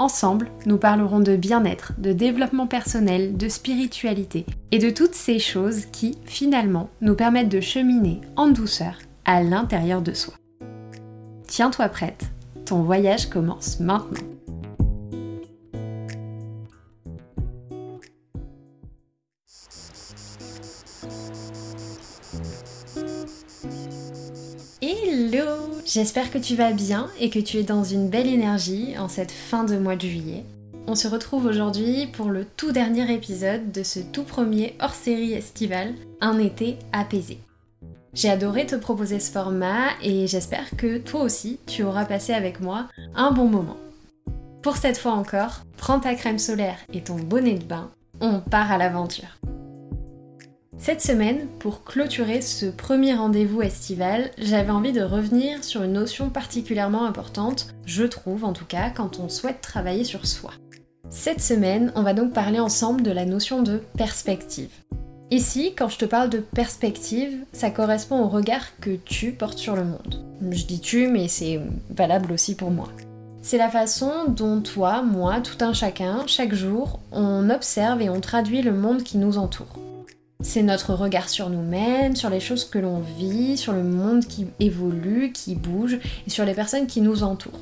Ensemble, nous parlerons de bien-être, de développement personnel, de spiritualité et de toutes ces choses qui, finalement, nous permettent de cheminer en douceur à l'intérieur de soi. Tiens-toi prête, ton voyage commence maintenant. Hello J'espère que tu vas bien et que tu es dans une belle énergie en cette fin de mois de juillet. On se retrouve aujourd'hui pour le tout dernier épisode de ce tout premier hors-série estival, Un été apaisé. J'ai adoré te proposer ce format et j'espère que toi aussi tu auras passé avec moi un bon moment. Pour cette fois encore, prends ta crème solaire et ton bonnet de bain, on part à l'aventure. Cette semaine, pour clôturer ce premier rendez-vous estival, j'avais envie de revenir sur une notion particulièrement importante, je trouve en tout cas, quand on souhaite travailler sur soi. Cette semaine, on va donc parler ensemble de la notion de perspective. Ici, quand je te parle de perspective, ça correspond au regard que tu portes sur le monde. Je dis tu, mais c'est valable aussi pour moi. C'est la façon dont toi, moi, tout un chacun, chaque jour, on observe et on traduit le monde qui nous entoure. C'est notre regard sur nous-mêmes, sur les choses que l'on vit, sur le monde qui évolue, qui bouge et sur les personnes qui nous entourent.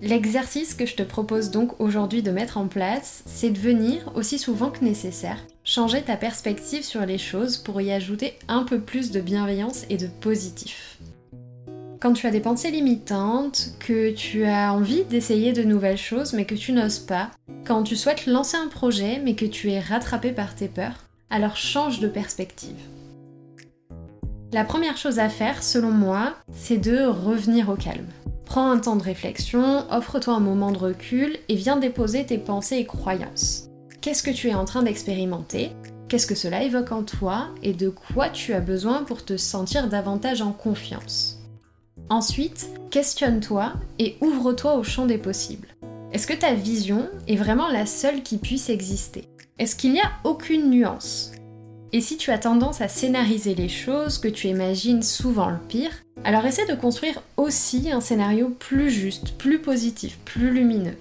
L'exercice que je te propose donc aujourd'hui de mettre en place, c'est de venir, aussi souvent que nécessaire, changer ta perspective sur les choses pour y ajouter un peu plus de bienveillance et de positif. Quand tu as des pensées limitantes, que tu as envie d'essayer de nouvelles choses mais que tu n'oses pas, quand tu souhaites lancer un projet mais que tu es rattrapé par tes peurs, alors change de perspective. La première chose à faire, selon moi, c'est de revenir au calme. Prends un temps de réflexion, offre-toi un moment de recul et viens déposer tes pensées et croyances. Qu'est-ce que tu es en train d'expérimenter? Qu'est-ce que cela évoque en toi? Et de quoi tu as besoin pour te sentir davantage en confiance? Ensuite, questionne-toi et ouvre-toi au champ des possibles. Est-ce que ta vision est vraiment la seule qui puisse exister? Est-ce qu'il n'y a aucune nuance? Et si tu as tendance à scénariser les choses, que tu imagines souvent le pire, alors essaie de construire aussi un scénario plus juste, plus positif, plus lumineux.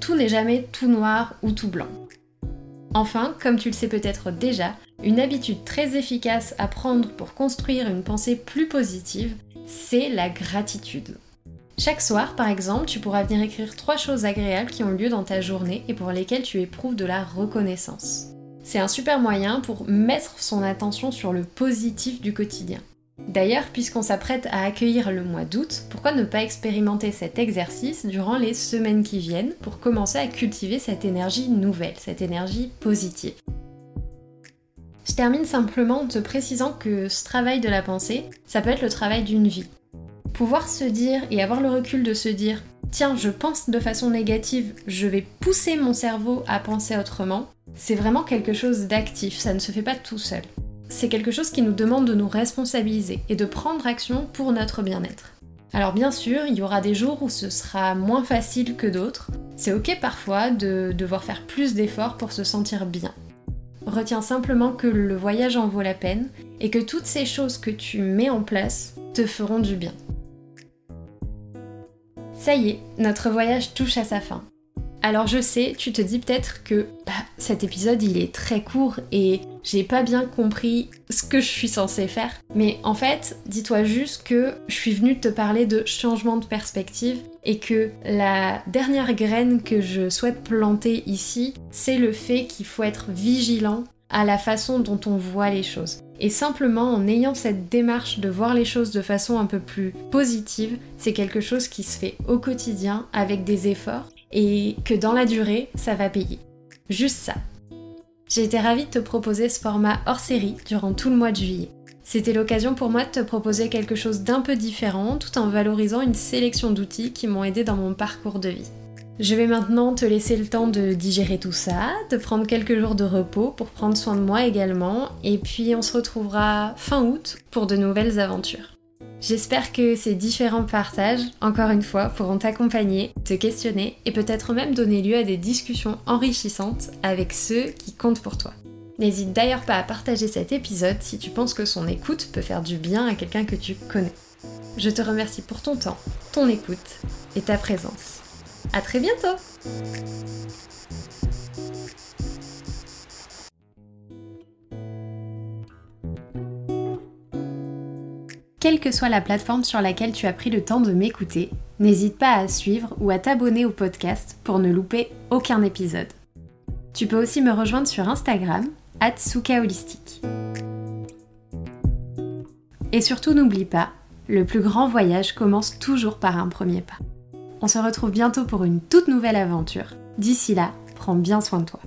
Tout n'est jamais tout noir ou tout blanc. Enfin, comme tu le sais peut-être déjà, une habitude très efficace à prendre pour construire une pensée plus positive, c'est la gratitude. Chaque soir, par exemple, tu pourras venir écrire trois choses agréables qui ont lieu dans ta journée et pour lesquelles tu éprouves de la reconnaissance. C'est un super moyen pour mettre son attention sur le positif du quotidien. D'ailleurs, puisqu'on s'apprête à accueillir le mois d'août, pourquoi ne pas expérimenter cet exercice durant les semaines qui viennent pour commencer à cultiver cette énergie nouvelle, cette énergie positive? Je termine simplement en te précisant que ce travail de la pensée, ça peut être le travail d'une vie. Pouvoir se dire et avoir le recul de se dire tiens, je pense de façon négative, je vais pousser mon cerveau à penser autrement, c'est vraiment quelque chose d'actif, ça ne se fait pas tout seul c'est quelque chose qui nous demande de nous responsabiliser et de prendre action pour notre bien-être. Alors bien sûr, il y aura des jours où ce sera moins facile que d'autres. C'est ok parfois de devoir faire plus d'efforts pour se sentir bien. Retiens simplement que le voyage en vaut la peine et que toutes ces choses que tu mets en place te feront du bien. Ça y est, notre voyage touche à sa fin. Alors je sais, tu te dis peut-être que bah, cet épisode il est très court et j'ai pas bien compris ce que je suis censée faire. Mais en fait, dis-toi juste que je suis venue te parler de changement de perspective et que la dernière graine que je souhaite planter ici, c'est le fait qu'il faut être vigilant à la façon dont on voit les choses. Et simplement en ayant cette démarche de voir les choses de façon un peu plus positive, c'est quelque chose qui se fait au quotidien avec des efforts et que dans la durée, ça va payer. Juste ça. J'ai été ravie de te proposer ce format hors série durant tout le mois de juillet. C'était l'occasion pour moi de te proposer quelque chose d'un peu différent tout en valorisant une sélection d'outils qui m'ont aidé dans mon parcours de vie. Je vais maintenant te laisser le temps de digérer tout ça, de prendre quelques jours de repos pour prendre soin de moi également, et puis on se retrouvera fin août pour de nouvelles aventures. J'espère que ces différents partages, encore une fois, pourront t'accompagner, te questionner et peut-être même donner lieu à des discussions enrichissantes avec ceux qui comptent pour toi. N'hésite d'ailleurs pas à partager cet épisode si tu penses que son écoute peut faire du bien à quelqu'un que tu connais. Je te remercie pour ton temps, ton écoute et ta présence. À très bientôt Quelle que soit la plateforme sur laquelle tu as pris le temps de m'écouter, n'hésite pas à suivre ou à t'abonner au podcast pour ne louper aucun épisode. Tu peux aussi me rejoindre sur Instagram, Holistique. Et surtout n'oublie pas, le plus grand voyage commence toujours par un premier pas. On se retrouve bientôt pour une toute nouvelle aventure. D'ici là, prends bien soin de toi.